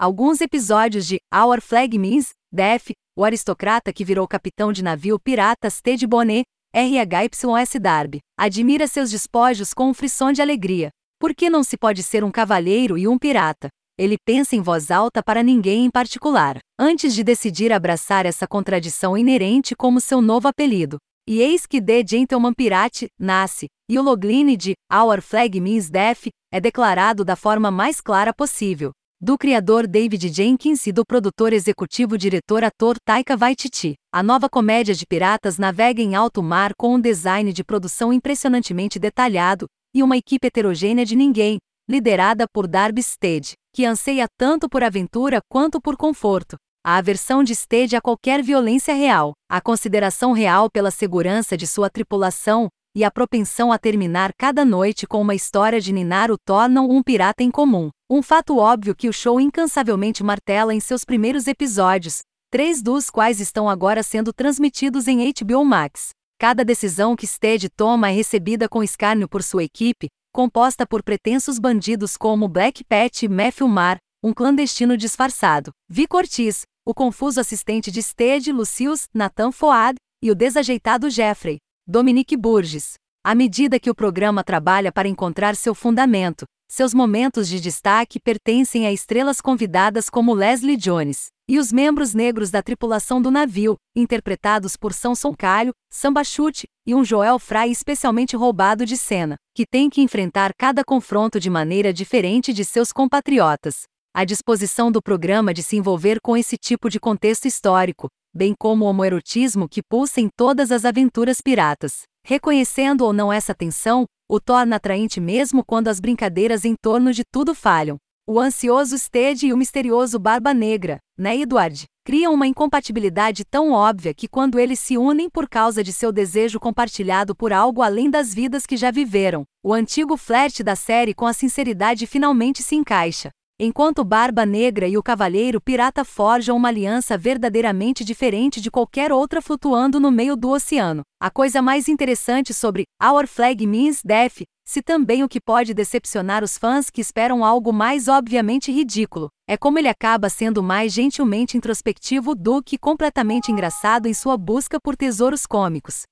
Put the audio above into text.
Alguns episódios de Our Flag Means Death, o aristocrata que virou capitão de navio piratas Ted Bonnet, RHYS Darby, admira seus despojos com um frisson de alegria. Por que não se pode ser um cavalheiro e um pirata? Ele pensa em voz alta para ninguém em particular, antes de decidir abraçar essa contradição inerente como seu novo apelido. E eis que The Gentleman Pirate nasce, e o logline de Our Flag Means Death é declarado da forma mais clara possível. Do criador David Jenkins e do produtor executivo diretor ator Taika Waititi, a nova comédia de piratas navega em alto mar com um design de produção impressionantemente detalhado e uma equipe heterogênea de ninguém, liderada por Darby Stead, que anseia tanto por aventura quanto por conforto. A aversão de Stead a qualquer violência real, a consideração real pela segurança de sua tripulação e a propensão a terminar cada noite com uma história de ninar o tornam um pirata em comum. Um fato óbvio que o show incansavelmente martela em seus primeiros episódios, três dos quais estão agora sendo transmitidos em HBO Max. Cada decisão que Stead toma é recebida com escárnio por sua equipe, composta por pretensos bandidos como Black Pat e Matthew Marr, um clandestino disfarçado, Vi Cortis, o confuso assistente de Stead Lucius, Nathan Foad, e o desajeitado Jeffrey, Dominique Burgess. À medida que o programa trabalha para encontrar seu fundamento, seus momentos de destaque pertencem a estrelas convidadas como Leslie Jones, e os membros negros da tripulação do navio, interpretados por Samson Calho, Samba Chute e um Joel Fry especialmente roubado de cena, que tem que enfrentar cada confronto de maneira diferente de seus compatriotas. A disposição do programa de se envolver com esse tipo de contexto histórico, bem como o homoerotismo que pulsa em todas as aventuras piratas, reconhecendo ou não essa tensão, o torna atraente mesmo quando as brincadeiras em torno de tudo falham. O ansioso Stead e o misterioso Barba Negra, né, Edward? Criam uma incompatibilidade tão óbvia que quando eles se unem por causa de seu desejo compartilhado por algo além das vidas que já viveram, o antigo flerte da série com a sinceridade finalmente se encaixa. Enquanto Barba Negra e o Cavalheiro Pirata forjam uma aliança verdadeiramente diferente de qualquer outra flutuando no meio do oceano. A coisa mais interessante sobre Our Flag Means Death se também o que pode decepcionar os fãs que esperam algo mais obviamente ridículo, é como ele acaba sendo mais gentilmente introspectivo do que completamente engraçado em sua busca por tesouros cômicos.